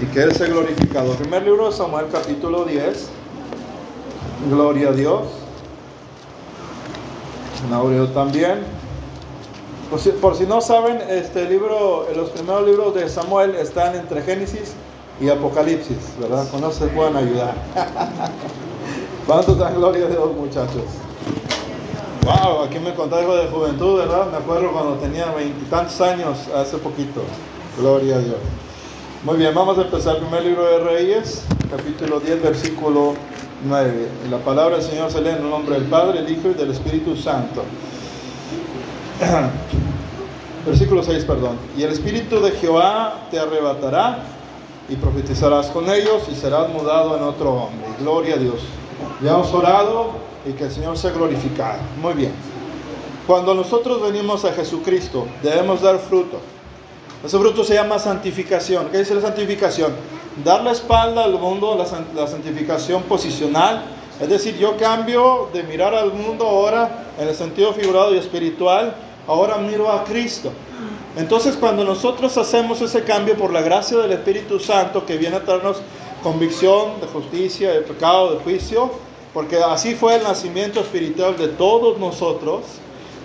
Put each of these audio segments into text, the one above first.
y que Él sea glorificado. Primer libro de Samuel, capítulo 10. Gloria a Dios. Aureo también. Por si, por si, no saben, este libro, los primeros libros de Samuel están entre Génesis y Apocalipsis, ¿verdad? Con eso se pueden ayudar. ¿Cuánto dan gloria a Dios, muchachos? Wow, aquí me conté algo de juventud, ¿verdad? Me acuerdo cuando tenía veintitantos años, hace poquito. Gloria a Dios. Muy bien, vamos a empezar el primer libro de Reyes, capítulo 10, versículo 9. La palabra del Señor se lee en el nombre del Padre, el Hijo y del Espíritu Santo. Versículo 6, perdón. Y el Espíritu de Jehová te arrebatará y profetizarás con ellos y serás mudado en otro hombre. Gloria a Dios. Ya hemos orado y que el Señor sea glorificado. Muy bien. Cuando nosotros venimos a Jesucristo, debemos dar fruto. Ese fruto se llama santificación. ¿Qué dice la santificación? Dar la espalda al mundo, la, santificación posicional. Es decir, yo cambio de mirar al mundo ahora en el sentido figurado y espiritual, ahora miro a Cristo. Entonces cuando nosotros hacemos ese cambio por la gracia del Espíritu Santo que viene a darnos convicción de justicia, de pecado, de juicio, porque así fue el nacimiento espiritual de todos nosotros,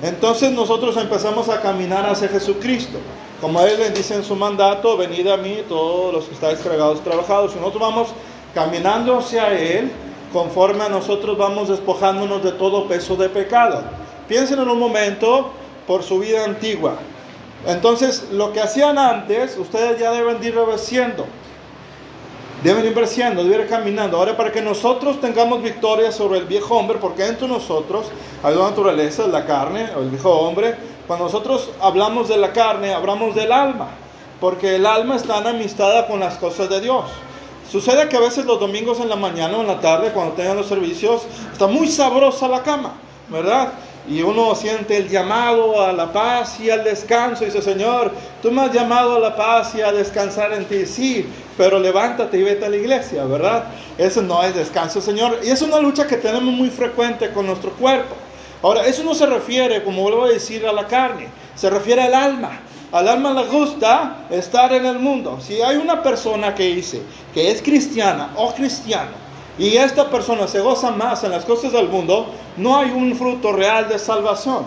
entonces nosotros empezamos a caminar hacia Jesucristo. Como Él le dice en su mandato, venid a mí todos los que estáis cargados, trabajados. Y nosotros vamos caminando hacia Él conforme a nosotros vamos despojándonos de todo peso de pecado. Piensen en un momento por su vida antigua. Entonces, lo que hacían antes, ustedes ya deben ir revestiendo. Deben ir deben ir caminando. Ahora, para que nosotros tengamos victoria sobre el viejo hombre, porque entre nosotros hay una naturaleza, la carne, o el viejo hombre. Cuando nosotros hablamos de la carne, hablamos del alma, porque el alma está enemistada con las cosas de Dios. Sucede que a veces los domingos en la mañana o en la tarde, cuando tengan los servicios, está muy sabrosa la cama, ¿verdad? Y uno siente el llamado a la paz y al descanso. Y dice, Señor, tú me has llamado a la paz y a descansar en ti. Sí, pero levántate y vete a la iglesia, ¿verdad? Eso no es descanso, Señor. Y es una lucha que tenemos muy frecuente con nuestro cuerpo. Ahora, eso no se refiere, como vuelvo a decir, a la carne. Se refiere al alma. Al alma le gusta estar en el mundo. Si hay una persona que dice que es cristiana o cristiano, y esta persona se goza más en las cosas del mundo, no hay un fruto real de salvación.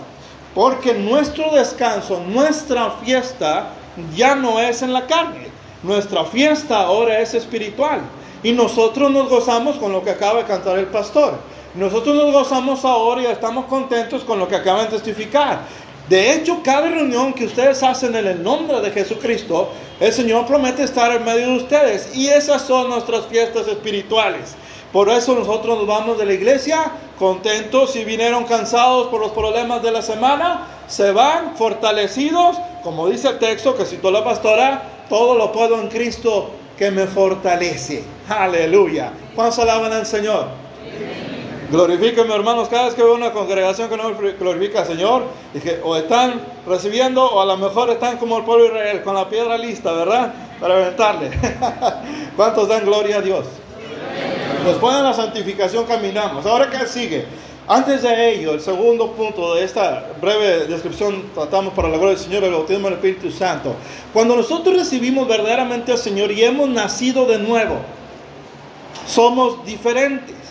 Porque nuestro descanso, nuestra fiesta ya no es en la carne. Nuestra fiesta ahora es espiritual. Y nosotros nos gozamos con lo que acaba de cantar el pastor. Nosotros nos gozamos ahora y estamos contentos con lo que acaban de testificar. De hecho, cada reunión que ustedes hacen en el nombre de Jesucristo, el Señor promete estar en medio de ustedes. Y esas son nuestras fiestas espirituales. Por eso nosotros nos vamos de la iglesia contentos. Si vinieron cansados por los problemas de la semana, se van fortalecidos. Como dice el texto que citó la pastora, todo lo puedo en Cristo que me fortalece. Aleluya. ¿Cuántos alaban al Señor? Glorifíquenme, hermanos, cada vez que veo una congregación que no glorifica al Señor, y que o están recibiendo o a lo mejor están como el pueblo de Israel, con la piedra lista, ¿verdad? Para aventarle. ¿Cuántos dan gloria a Dios? Después de la santificación caminamos. Ahora, ¿qué sigue? Antes de ello, el segundo punto de esta breve descripción, tratamos para la gloria del Señor el bautismo del Espíritu Santo. Cuando nosotros recibimos verdaderamente al Señor y hemos nacido de nuevo, somos diferentes.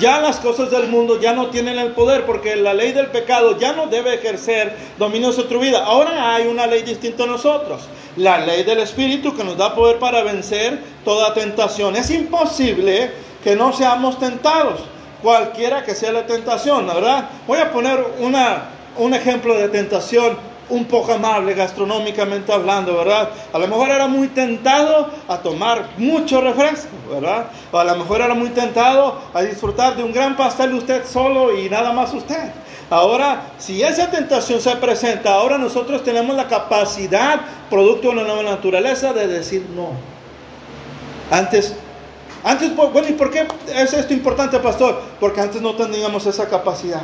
Ya las cosas del mundo ya no tienen el poder porque la ley del pecado ya no debe ejercer dominio sobre tu vida. Ahora hay una ley distinta a nosotros. La ley del Espíritu que nos da poder para vencer toda tentación. Es imposible que no seamos tentados, cualquiera que sea la tentación, ¿verdad? Voy a poner una, un ejemplo de tentación un poco amable gastronómicamente hablando, ¿verdad? A lo mejor era muy tentado a tomar mucho refresco, ¿verdad? O a lo mejor era muy tentado a disfrutar de un gran pastel usted solo y nada más usted. Ahora, si esa tentación se presenta, ahora nosotros tenemos la capacidad, producto de una nueva naturaleza, de decir no. Antes, antes, bueno, ¿y por qué es esto importante, pastor? Porque antes no teníamos esa capacidad.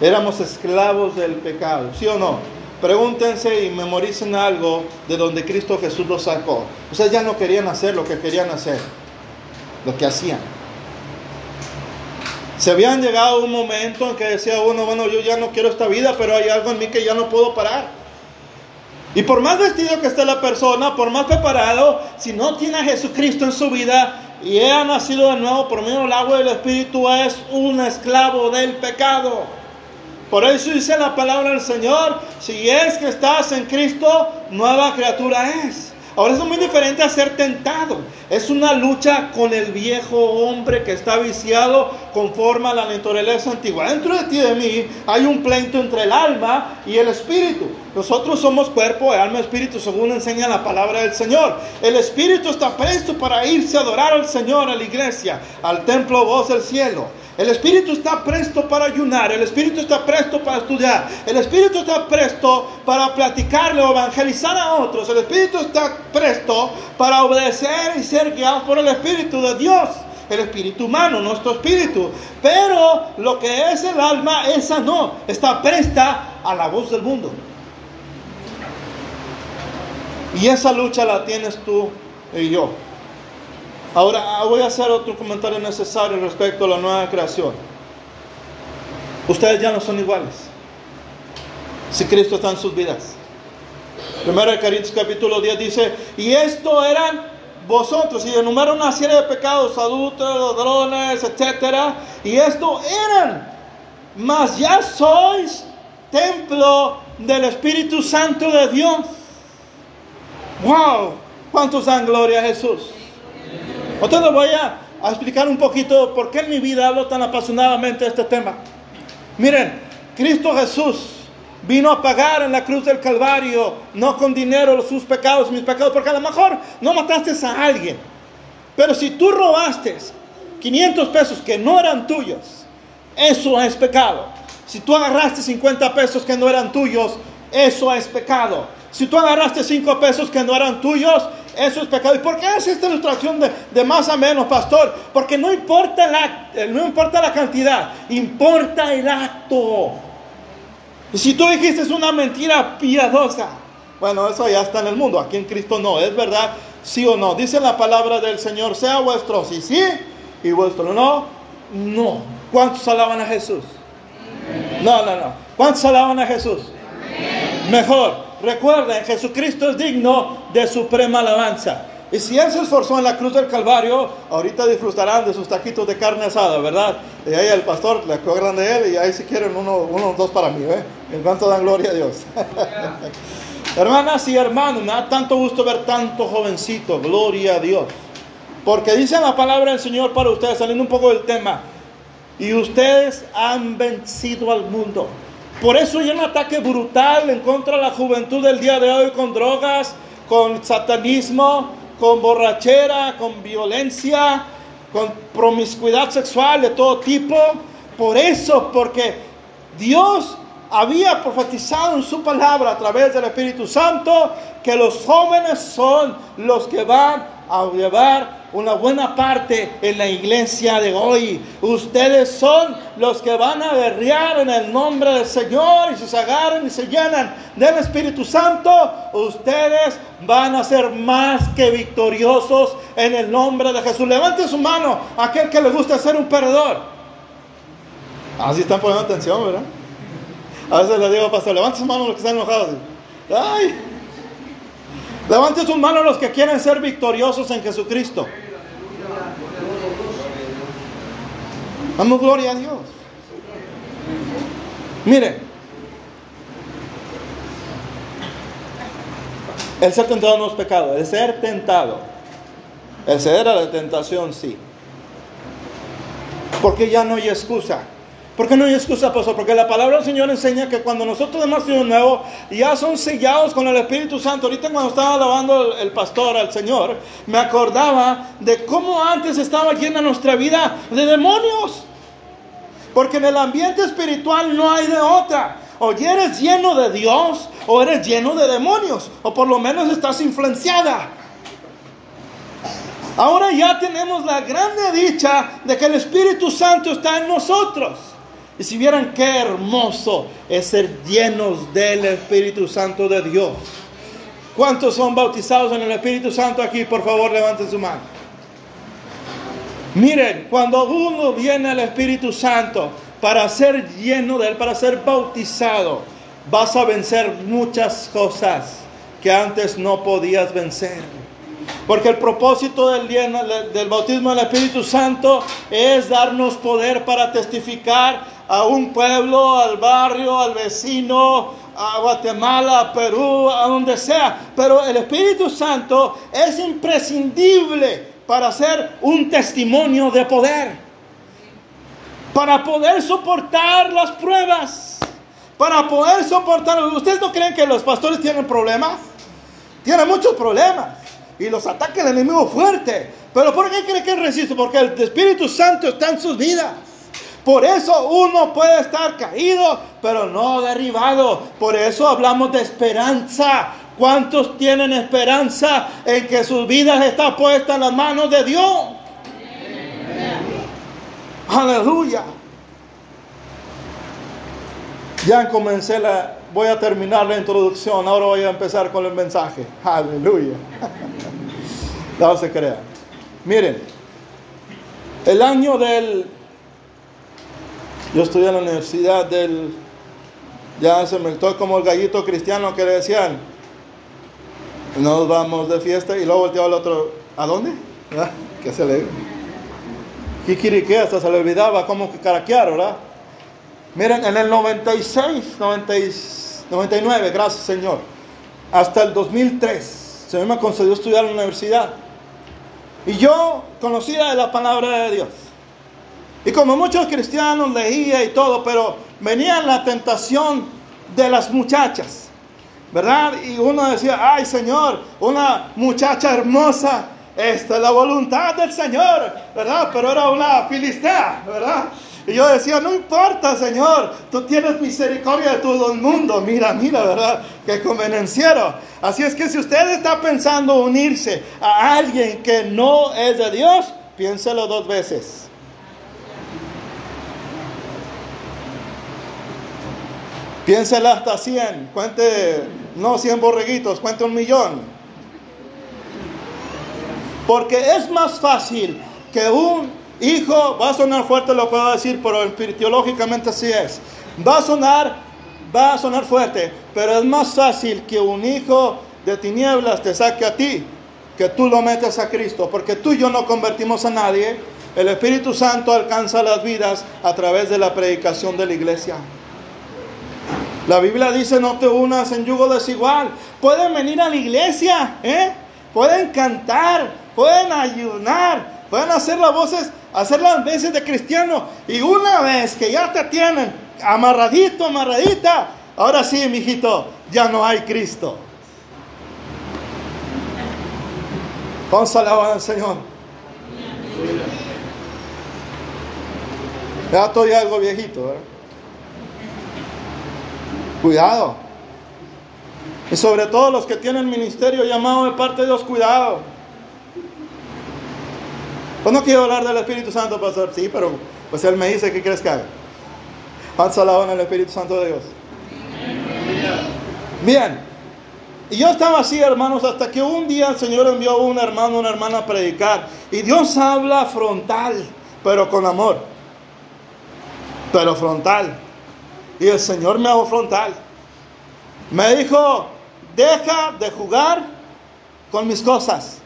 Éramos esclavos del pecado, ¿sí o no? Pregúntense y memoricen algo de donde Cristo Jesús los sacó. Ustedes ya no querían hacer lo que querían hacer, lo que hacían. Se habían llegado a un momento en que decía uno, bueno, yo ya no quiero esta vida, pero hay algo en mí que ya no puedo parar. Y por más vestido que esté la persona, por más preparado, si no tiene a Jesucristo en su vida y ha nacido de nuevo por medio del agua del Espíritu, es un esclavo del pecado. Por eso dice la palabra del Señor, si es que estás en Cristo, nueva criatura es. Ahora es muy diferente a ser tentado. Es una lucha con el viejo hombre que está viciado conforme a la naturaleza antigua. Dentro de ti y de mí hay un pleito entre el alma y el espíritu. Nosotros somos cuerpo, alma, espíritu, según enseña la palabra del Señor. El espíritu está presto para irse a adorar al Señor, a la iglesia, al templo voz del cielo. El Espíritu está presto para ayunar, el Espíritu está presto para estudiar, el Espíritu está presto para platicarle o evangelizar a otros, el Espíritu está presto para obedecer y ser guiado por el Espíritu de Dios, el Espíritu humano, nuestro Espíritu. Pero lo que es el alma, esa no, está presta a la voz del mundo. Y esa lucha la tienes tú y yo. Ahora voy a hacer otro comentario necesario respecto a la nueva creación. Ustedes ya no son iguales. Si Cristo está en sus vidas. Primero de Corintios capítulo 10 dice, y esto eran vosotros, y enumera una serie de pecados, adultos, ladrones, etc. Y esto eran, mas ya sois templo del Espíritu Santo de Dios. ¡Wow! ¿Cuántos dan gloria a Jesús? Entonces voy a, explicar un poquito por qué en mi vida hablo tan apasionadamente de este tema. Miren, Cristo Jesús vino a pagar en la cruz del Calvario, no con dinero, sus pecados, mis pecados, porque a lo mejor no mataste a alguien. Pero si tú robaste 500 pesos que no eran tuyos, eso es pecado. Si tú agarraste 50 pesos que no eran tuyos, eso es pecado. Si tú agarraste 5 pesos que no eran tuyos, eso es pecado. ¿Y por qué es esta ilustración de, más a menos, pastor? Porque no importa, la, no importa la cantidad, importa el acto. Y si tú dijiste es una mentira piadosa, bueno, eso ya está en el mundo, aquí en Cristo no, es verdad, sí o no. Dice la palabra del Señor, sea vuestro sí, sí, y vuestro no, no. ¿Cuántos alaban a Jesús? No, no, no. ¿Cuántos alaban a Jesús? Mejor. Recuerden, Jesucristo es digno de suprema alabanza. Y si Él se esforzó en la cruz del Calvario, ahorita disfrutarán de sus taquitos de carne asada, ¿verdad? Y ahí el pastor le acuerdan de Él y ahí si quieren uno, uno dos para mí, ¿eh? En cuanto dan gloria a Dios. Hermanas y hermanos, me da tanto gusto ver tanto jovencito, gloria a Dios. Porque dice la palabra del Señor para ustedes, saliendo un poco del tema, y ustedes han vencido al mundo. Por eso hay un ataque brutal en contra de la juventud del día de hoy con drogas, con satanismo, con borrachera, con violencia, con promiscuidad sexual de todo tipo. Por eso, porque Dios había profetizado en su palabra a través del Espíritu Santo que los jóvenes son los que van a llevar una buena parte en la iglesia de hoy. Ustedes son los que van a guerrear en el nombre del Señor y se agarran y se llenan del Espíritu Santo, ustedes van a ser más que victoriosos en el nombre de Jesús. Levante su mano aquel que le gusta ser un perdedor. Así están poniendo atención, ¿verdad? A veces le digo, pastor, levante su mano los que están enojados. Ay, Levante sus manos los que quieren ser victoriosos en Jesucristo. Damos gloria a Dios. Mire, el ser tentado no es pecado, el ser tentado, el ceder a la tentación sí. Porque ya no hay excusa. ¿Por qué no hay excusa, pastor? Porque la palabra del Señor enseña que cuando nosotros hemos sido nuevo, ya son sellados con el Espíritu Santo. Ahorita cuando estaba alabando el, pastor al Señor, me acordaba de cómo antes estaba llena nuestra vida de demonios. Porque en el ambiente espiritual no hay de otra. O eres lleno de Dios o eres lleno de demonios. O por lo menos estás influenciada. Ahora ya tenemos la grande dicha de que el Espíritu Santo está en nosotros. Y si vieran qué hermoso es ser llenos del Espíritu Santo de Dios. ¿Cuántos son bautizados en el Espíritu Santo aquí? Por favor, levanten su mano. Miren, cuando uno viene al Espíritu Santo para ser lleno de Él, para ser bautizado, vas a vencer muchas cosas que antes no podías vencer. Porque el propósito del, bautismo del Espíritu Santo es darnos poder para testificar a un pueblo, al barrio, al vecino, a Guatemala, a Perú, a donde sea. Pero el Espíritu Santo es imprescindible para ser un testimonio de poder. Para poder soportar las pruebas. Para poder soportar. ¿Ustedes no creen que los pastores tienen problemas? Tienen muchos problemas y los ataca el enemigo fuerte. Pero ¿por qué cree que resiste? Porque el Espíritu Santo está en sus vidas. Por eso uno puede estar caído, pero no derribado. Por eso hablamos de esperanza. ¿Cuántos tienen esperanza en que sus vidas están puestas en las manos de Dios? Aleluya. Ya comencé la, voy a terminar la introducción, ahora voy a empezar con el mensaje. Aleluya. No se crean. Miren, el año del... Yo estudié en la universidad del... Ya se me estoy como el gallito cristiano que le decían, nos vamos de fiesta y luego volteaba el otro, ¿a dónde? ¿Ah? ¿Qué se le... Kikirique, hasta se le olvidaba que caraquear, ¿verdad? Miren, en el 96, 99, gracias Señor, hasta el 2003, se me concedió estudiar en la universidad. Y yo conocía la palabra de Dios. Y como muchos cristianos leía y todo, pero venía la tentación de las muchachas, ¿verdad? Y uno decía, ay Señor, una muchacha hermosa, esta es la voluntad del Señor, ¿verdad? Pero era una filistea, ¿verdad? Y yo decía, no importa, Señor, tú tienes misericordia de todo el mundo. Mira, mira, ¿verdad? Qué convenenciero. Así es que si usted está pensando unirse a alguien que no es de Dios, piénselo dos veces. Piénselo hasta 100. Cuente, no 100 borreguitos, cuente un millón. Porque es más fácil que un Hijo, va a sonar fuerte lo puedo decir, pero teológicamente así es. Va a sonar, va a sonar fuerte, pero es más fácil que un hijo de tinieblas te saque a ti, que tú lo metes a Cristo, porque tú y yo no convertimos a nadie. El Espíritu Santo alcanza las vidas a través de la predicación de la iglesia. La Biblia dice no te unas en yugo desigual. Pueden venir a la iglesia, ¿eh? pueden cantar, pueden ayunar, pueden hacer las voces hacer las veces de cristiano. Y una vez que ya te tienen amarradito, amarradita, ahora sí, mijito, ya no hay Cristo. Vamos a alabar al Señor. Ya estoy algo viejito. Cuidado. Y sobre todo los que tienen ministerio llamado de parte de Dios, cuidado. Pues no quiero hablar del Espíritu Santo, pastor. Sí, pero pues Él me dice, ¿qué quieres que haga? Haz en el Espíritu Santo de Dios. Bien. Y yo estaba así, hermanos, hasta que un día el Señor envió a un hermano, una hermana a predicar. Y Dios habla frontal, pero con amor. Pero frontal. Y el Señor me hago frontal. Me dijo, deja de jugar con mis cosas.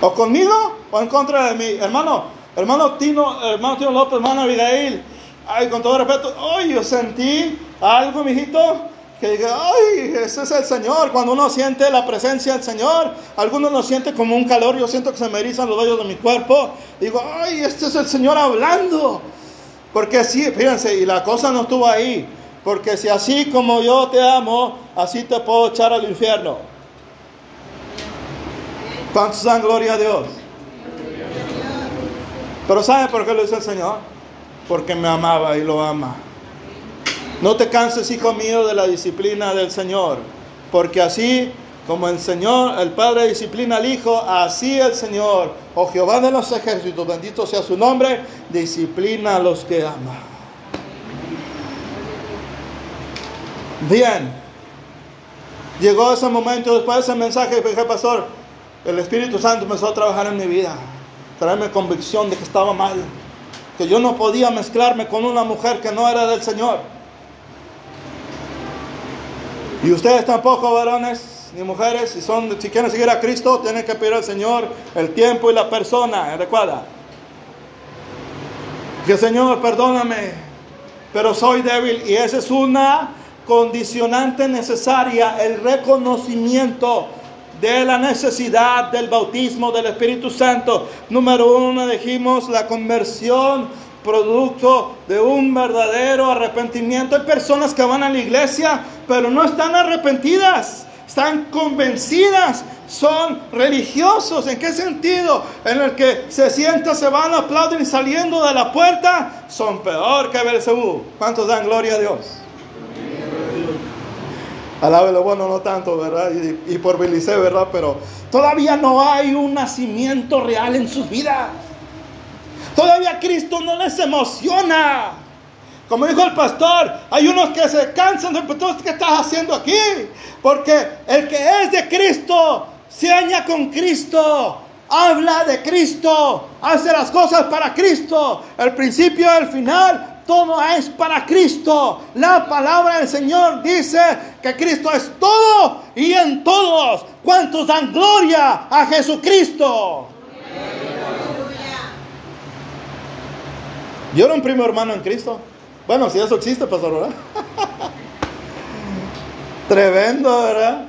O conmigo o en contra de mí. Hermano, hermano Tino, hermano Tino López, hermano Abigail. Ay, con todo respeto, ay, yo sentí algo, mijito, que diga, ay, ese es el Señor. Cuando uno siente la presencia del Señor, algunos lo siente como un calor, yo siento que se me erizan los vellos de mi cuerpo. Digo, ay, este es el Señor hablando. Porque así, fíjense, y la cosa no estuvo ahí. Porque si así como yo te amo, así te puedo echar al infierno. ¿Cuántos dan gloria a Dios? Pero ¿sabe por qué lo dice el Señor? Porque me amaba y lo ama. No te canses, hijo mío, de la disciplina del Señor, porque así como el Señor, el Padre disciplina al Hijo, así el Señor, oh Jehová de los ejércitos, bendito sea su nombre, disciplina a los que ama. Bien, llegó ese momento después de ese mensaje, dije, pastor, el Espíritu Santo empezó a trabajar en mi vida, traerme convicción de que estaba mal, que yo no podía mezclarme con una mujer que no era del Señor. Y ustedes tampoco, varones ni mujeres, si, son, si quieren seguir a Cristo, tienen que pedir al Señor el tiempo y la persona. Recuerda. Que Señor, perdóname, pero soy débil. Y esa es una condicionante necesaria, el reconocimiento de la necesidad del bautismo del Espíritu Santo. Número uno, dijimos la conversión producto de un verdadero arrepentimiento. Hay personas que van a la iglesia, pero no están arrepentidas, están convencidas, son religiosos. ¿En qué sentido? En el que se sientan, se van, aplauden y saliendo de la puerta, son peor que Belcebú. ¿Cuántos dan gloria a Dios? Lo bueno, no tanto, ¿verdad? Y, por Belice, ¿verdad? Pero todavía no hay un nacimiento real en sus vidas. Todavía Cristo no les emociona. Como dijo el pastor, hay unos que se cansan de ¿qué estás haciendo aquí? Porque el que es de Cristo, se aña con Cristo, habla de Cristo, hace las cosas para Cristo, el principio el final, todo es para Cristo. La palabra del Señor dice que Cristo es todo y en todos. ¿Cuántos dan gloria a Jesucristo? Yo era un primo hermano en Cristo. Bueno, si eso existe, pastor, ¿verdad? Tremendo, ¿verdad?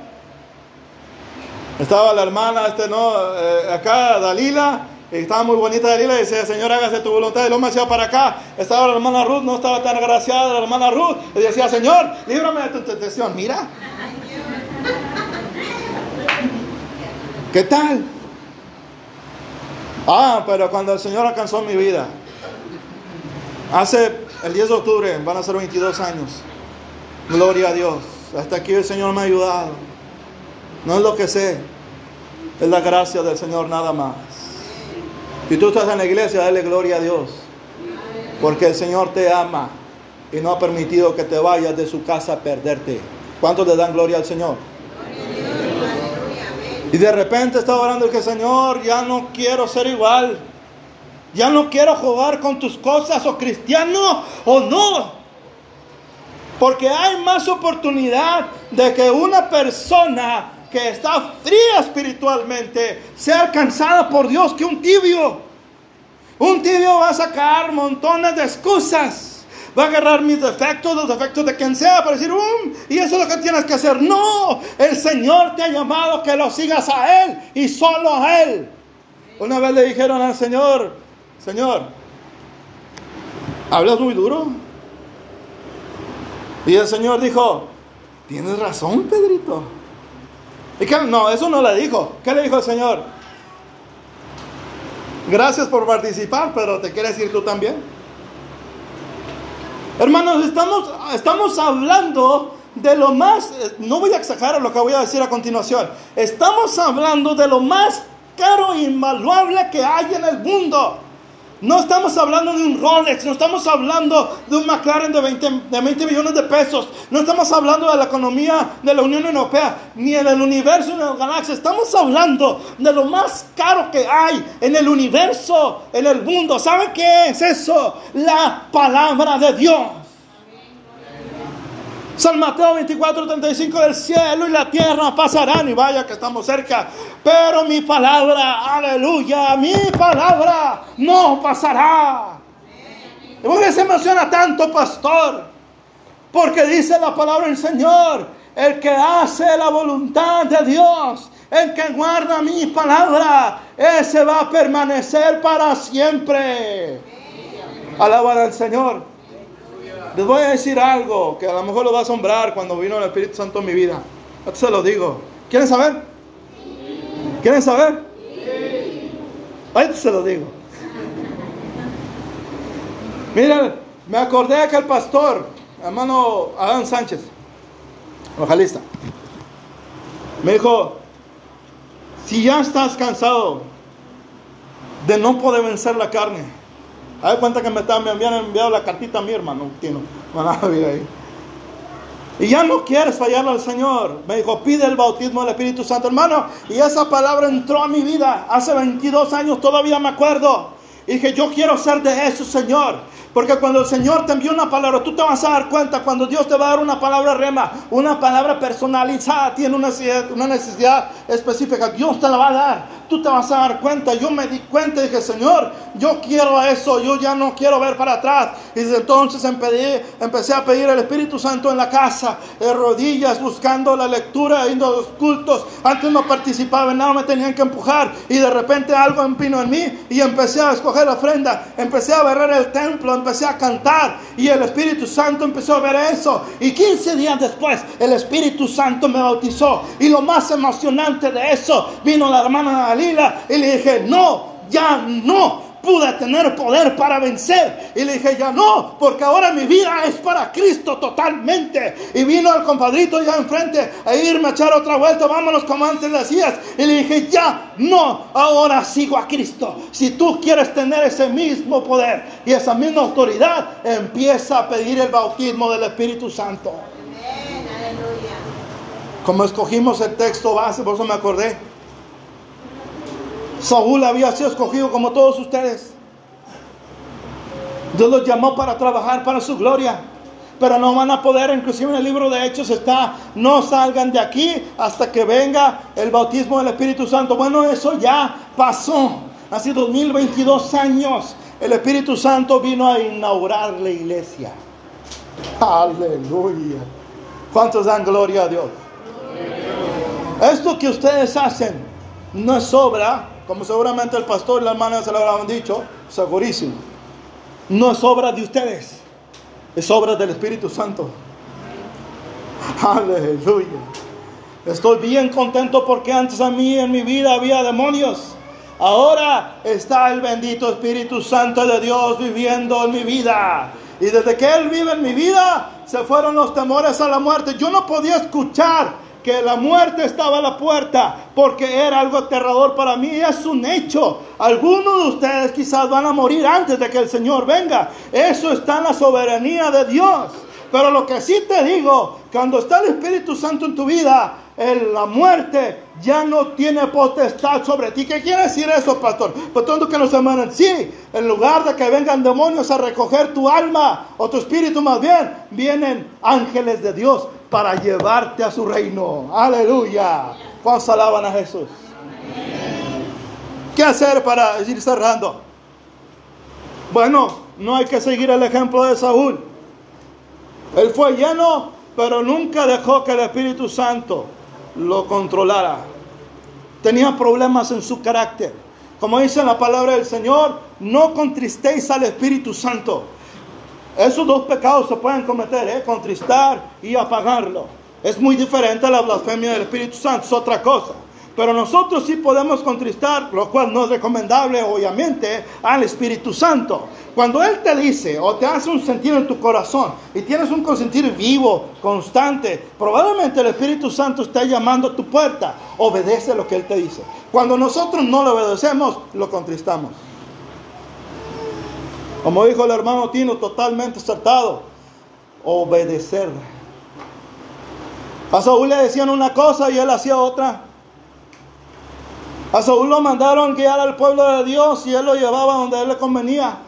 Estaba la hermana, este no, eh, acá, Dalila, estaba muy bonita Dalila, y decía, Señor, hágase tu voluntad, y lo me hacía para acá. Estaba la hermana Ruth, no estaba tan agraciada la hermana Ruth, y decía, Señor, líbrame de tu tentación. Mira. ¿Qué tal? Ah, pero cuando el Señor alcanzó mi vida, Hace el 10 de octubre van a ser 22 años. Gloria a Dios. Hasta aquí el Señor me ha ayudado. No es lo que sé, es la gracia del Señor nada más. Si tú estás en la iglesia, dale gloria a Dios. Porque el Señor te ama y no ha permitido que te vayas de su casa a perderte. ¿Cuántos le dan gloria al Señor? Y de repente está orando y que Señor, ya no quiero ser igual. Ya no quiero jugar con tus cosas o cristiano o no. Porque hay más oportunidad de que una persona que está fría espiritualmente sea alcanzada por Dios que un tibio. Un tibio va a sacar montones de excusas. Va a agarrar mis defectos, los defectos de quien sea, para decir, um, y eso es lo que tienes que hacer. No, el Señor te ha llamado que lo sigas a Él y solo a Él. Una vez le dijeron al Señor, Señor, hablas muy duro. Y el Señor dijo, tienes razón, Pedrito. ¿Y? No, eso no le dijo. ¿Qué le dijo el Señor? Gracias por participar, pero ¿te quieres ir tú también? Hermanos, estamos, estamos hablando de lo más, no voy a exagerar lo que voy a decir a continuación, estamos hablando de lo más caro e invaluable que hay en el mundo. No estamos hablando de un Rolex, no estamos hablando de un McLaren de 20, de 20, millones de pesos, no estamos hablando de la economía de la Unión Europea, ni en el universo, ni en la galaxia. Estamos hablando de lo más caro que hay en el universo, en el mundo. ¿Saben qué es eso? La palabra de Dios. San Mateo 24, 35, del cielo y la tierra pasarán y vaya que estamos cerca. Pero mi palabra, aleluya, mi palabra no pasará. ¿Y por qué se emociona tanto, pastor? Porque dice la palabra del Señor, el que hace la voluntad de Dios, el que guarda mi palabra, ese va a permanecer para siempre. Alabar al Señor. Les voy a decir algo que a lo mejor lo va a asombrar cuando vino el Espíritu Santo en mi vida. Esto se lo digo. ¿Quieren saber? ¿Quieren saber? Ahí se lo digo. Miren, me acordé que el pastor, hermano Adán Sánchez, ojalista, me dijo, si ya estás cansado de no poder vencer la carne, a ver cuenta que me, me habían enviado la cartita a mi hermano, Tino. Y ya no quieres fallarle al Señor. Me dijo, pide el bautismo del Espíritu Santo, hermano. Y esa palabra entró a mi vida. Hace 22 años todavía me acuerdo. Y dije, yo quiero ser de eso, Señor. Porque cuando el Señor te envía una palabra, tú te vas a dar cuenta cuando Dios te va a dar una palabra rema, una palabra personalizada, tiene una necesidad, específica, Dios te la va a dar. Tú te vas a dar cuenta. Yo me di cuenta y dije, Señor, yo quiero eso, yo ya no quiero ver para atrás. Y desde entonces empecé, a pedir al Espíritu Santo en la casa, de rodillas, buscando la lectura, yendo a los cultos. Antes no participaba en nada, me tenían que empujar. Y de repente algo empinó en mí y empecé a escoger ofrenda. Empecé a barrer el templo, empecé a cantar y el Espíritu Santo empezó a ver eso. Y 15 días después el Espíritu Santo me bautizó. Y lo más emocionante de eso, vino la hermana Dalila y le dije, no, ya no pude tener poder para vencer. Y le dije, ya no, porque ahora mi vida es para Cristo totalmente. Y vino el compadrito ya enfrente a irme a echar otra vuelta, vámonos como antes decías. Y le dije, ya no, ahora sigo a Cristo. Si tú quieres tener ese mismo poder y esa misma autoridad, empieza a pedir el bautismo del Espíritu Santo. Como escogimos el texto base, por eso me acordé. Saúl había sido escogido como todos ustedes. Dios los llamó para trabajar para su gloria. Pero no van a poder, inclusive en el libro de Hechos está, no salgan de aquí hasta que venga el bautismo del Espíritu Santo. Bueno, eso ya pasó. Hace 2022 años el Espíritu Santo vino a inaugurar la iglesia. Aleluya. ¿Cuántos dan gloria a Dios? Esto que ustedes hacen no es obra como seguramente el pastor y la hermana se lo habrán dicho, segurísimo. No es obra de ustedes, es obra del Espíritu Santo. Aleluya. Estoy bien contento porque antes a mí en mi vida había demonios. Ahora está el bendito Espíritu Santo de Dios viviendo en mi vida. Y desde que Él vive en mi vida, se fueron los temores a la muerte. Yo no podía escuchar que la muerte estaba a la puerta porque era algo aterrador para mí. Es un hecho. Algunos de ustedes quizás van a morir antes de que el Señor venga. Eso está en la soberanía de Dios. Pero lo que sí te digo, cuando está el Espíritu Santo en tu vida, la muerte ya no tiene potestad sobre ti. ¿Qué quiere decir eso, pastor? Por tanto que nos hermanos, sí, en lugar de que vengan demonios a recoger tu alma o tu espíritu más bien, vienen ángeles de Dios para llevarte a su reino. Aleluya. ¿Cuántos alaban a Jesús? ¿Qué hacer para ir cerrando? Bueno, no hay que seguir el ejemplo de Saúl. Él fue lleno, pero nunca dejó que el Espíritu Santo lo controlara. Tenía problemas en su carácter. Como dice la palabra del Señor, no contristéis al Espíritu Santo. Esos dos pecados se pueden cometer, ¿eh? contristar y apagarlo. Es muy diferente a la blasfemia del Espíritu Santo, es otra cosa. Pero nosotros sí podemos contristar, lo cual no es recomendable, obviamente, al Espíritu Santo. Cuando Él te dice o te hace un sentido en tu corazón y tienes un consentir vivo, constante, probablemente el Espíritu Santo está llamando a tu puerta. Obedece lo que Él te dice. Cuando nosotros no lo obedecemos, lo contristamos. Como dijo el hermano Tino, totalmente acertado. Obedecer. A Saúl le decían una cosa y él hacía otra. A Saúl lo mandaron guiar al pueblo de Dios y él lo llevaba donde él le convenía.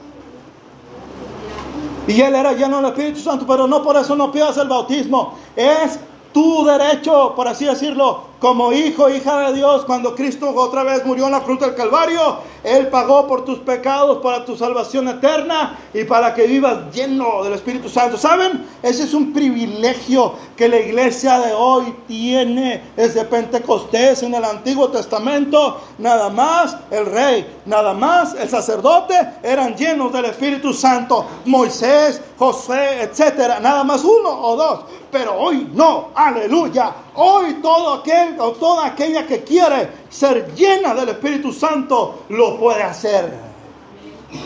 Y él era lleno del Espíritu Santo, pero no por eso no pidas el bautismo. Es tu derecho, por así decirlo, como hijo, hija de Dios, cuando Cristo otra vez murió en la cruz del Calvario, Él pagó por tus pecados, para tu salvación eterna y para que vivas lleno del Espíritu Santo. ¿Saben? Ese es un privilegio que la iglesia de hoy tiene desde Pentecostés en el Antiguo Testamento. Nada más el rey, nada más el sacerdote eran llenos del Espíritu Santo. Moisés, José, etcétera. Nada más uno o dos. Pero hoy no. Aleluya. Hoy todo aquel o toda aquella que quiere ser llena del Espíritu Santo lo puede hacer.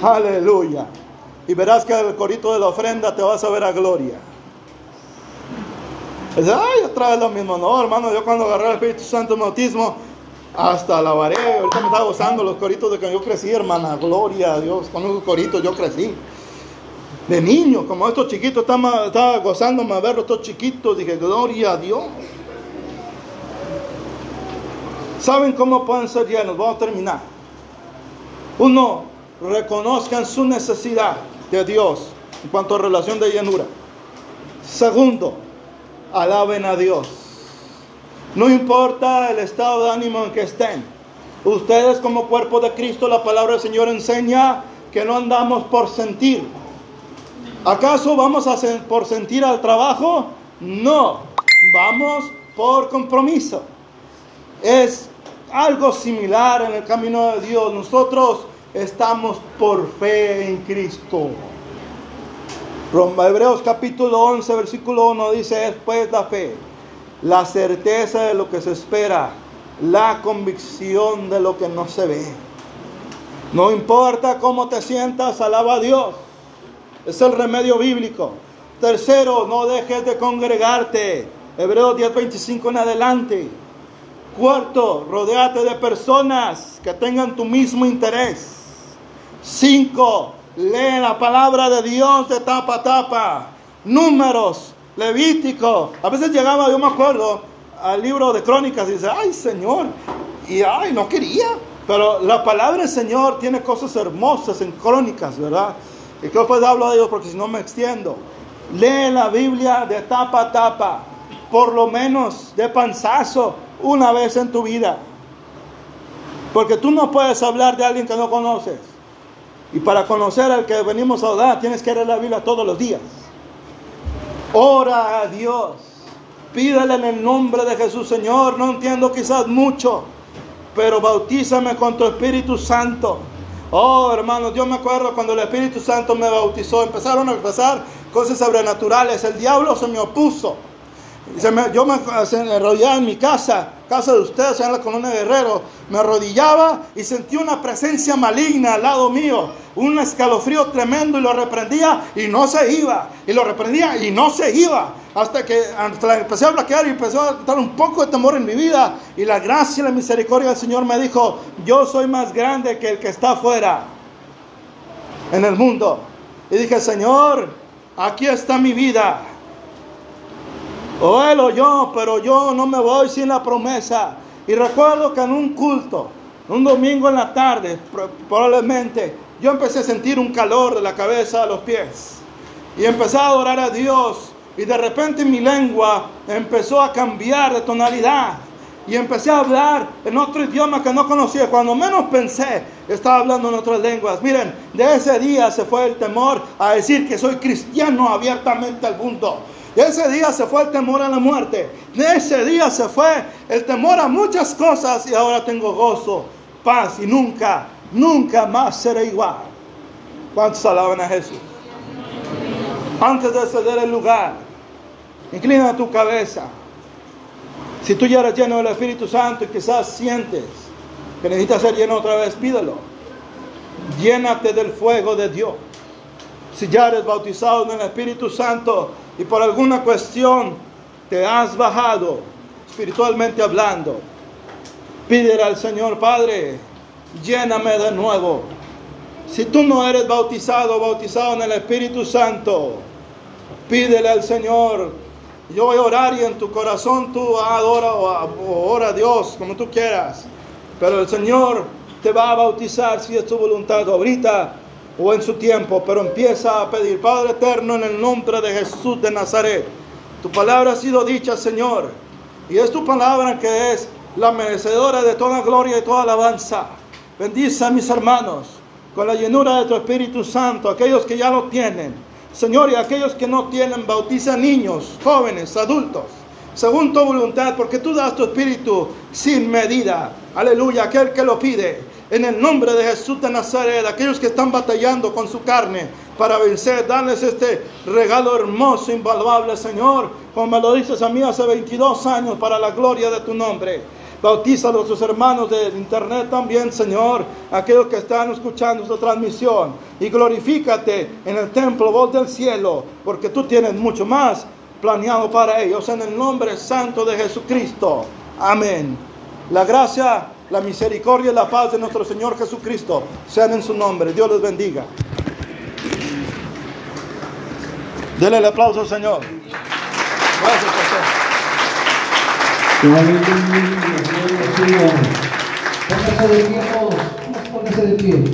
Aleluya. Y verás que el corito de la ofrenda te vas a ver a gloria. ay, otra vez lo mismo. No, hermano, yo cuando agarré el Espíritu Santo en bautismo, hasta alabaré. Ahorita me estaba gozando los coritos de que yo crecí, hermana. Gloria a Dios. Con esos coritos yo crecí. De niño, como estos chiquitos, estaba, gozándome a verlos estos chiquitos. Dije, gloria a Dios. ¿Saben cómo pueden ser llenos? Vamos a terminar. Uno, reconozcan su necesidad de Dios en cuanto a relación de llenura. Segundo, alaben a Dios. No importa el estado de ánimo en que estén. Ustedes como cuerpo de Cristo, la palabra del Señor enseña que no andamos por sentir. ¿Acaso vamos a por sentir al trabajo? No, vamos por compromiso. Es algo similar en el camino de Dios. Nosotros estamos por fe en Cristo. Hebreos capítulo 11, versículo 1 dice, después la fe, la certeza de lo que se espera, la convicción de lo que no se ve. No importa cómo te sientas, alaba a Dios. Es el remedio bíblico. Tercero, no dejes de congregarte. Hebreos 10:25 en adelante. Cuarto, rodeate de personas que tengan tu mismo interés. Cinco, lee la palabra de Dios de tapa a tapa. Números, Levítico. A veces llegaba, yo me acuerdo, al libro de crónicas y dice, ay Señor, y ay, no quería. Pero la palabra del Señor tiene cosas hermosas en crónicas, ¿verdad? Y que después hablo de ellos porque si no me extiendo. Lee la Biblia de tapa a tapa, por lo menos de panzazo, una vez en tu vida. Porque tú no puedes hablar de alguien que no conoces. Y para conocer al que venimos a orar, tienes que leer la Biblia todos los días. Ora a Dios. Pídele en el nombre de Jesús, Señor. No entiendo quizás mucho, pero bautízame con tu Espíritu Santo. Oh, hermanos, yo me acuerdo cuando el Espíritu Santo me bautizó, empezaron a pasar cosas sobrenaturales. El diablo se me opuso. Yo me enrollaba en mi casa, casa de ustedes, en la colonia Guerrero. Me arrodillaba y sentí una presencia maligna al lado mío. Un escalofrío tremendo y lo reprendía y no se iba. Y lo reprendía y no se iba. Hasta que empecé a bloquear y empezó a dar un poco de temor en mi vida. Y la gracia y la misericordia del Señor me dijo, yo soy más grande que el que está afuera en el mundo. Y dije, Señor, aquí está mi vida. O él o yo, pero yo no me voy sin la promesa. Y recuerdo que en un culto, un domingo en la tarde, probablemente, yo empecé a sentir un calor de la cabeza a los pies. Y empecé a adorar a Dios y de repente mi lengua empezó a cambiar de tonalidad. Y empecé a hablar en otro idioma que no conocía. Cuando menos pensé, estaba hablando en otras lenguas. Miren, de ese día se fue el temor a decir que soy cristiano abiertamente al mundo. Ese día se fue el temor a la muerte. Ese día se fue el temor a muchas cosas y ahora tengo gozo, paz y nunca, nunca más seré igual. ¿Cuántos alaban a Jesús? Antes de ceder el lugar, inclina tu cabeza. Si tú ya eres lleno del Espíritu Santo y quizás sientes que necesitas ser lleno otra vez, pídelo. Llénate del fuego de Dios. Si ya eres bautizado en el Espíritu Santo y por alguna cuestión te has bajado espiritualmente hablando, pídele al Señor Padre, lléname de nuevo. Si tú no eres bautizado, bautizado en el Espíritu Santo, Pídele al Señor. Yo voy a orar y en tu corazón tú adora o ora a Dios como tú quieras. Pero el Señor te va a bautizar si es tu voluntad ahorita o en su tiempo. Pero empieza a pedir, Padre eterno, en el nombre de Jesús de Nazaret. Tu palabra ha sido dicha, Señor. Y es tu palabra que es la merecedora de toda gloria y toda alabanza. Bendice a mis hermanos con la llenura de tu Espíritu Santo, aquellos que ya lo tienen Señor, y aquellos que no tienen, bautiza niños, jóvenes, adultos, según tu voluntad, porque tú das tu espíritu sin medida. Aleluya, aquel que lo pide. En el nombre de Jesús de Nazaret, aquellos que están batallando con su carne para vencer, darles este regalo hermoso, invaluable, Señor, como me lo dices a mí hace 22 años, para la gloria de tu nombre. Bautiza a nuestros hermanos del internet también, Señor, aquellos que están escuchando esta transmisión. Y glorifícate en el templo, voz del cielo, porque tú tienes mucho más planeado para ellos. En el nombre santo de Jesucristo. Amén. La gracia, la misericordia y la paz de nuestro Señor Jesucristo sean en su nombre. Dios les bendiga. Denle el aplauso al Señor. Gracias, Señor. Póngase de pie, póngase de pie.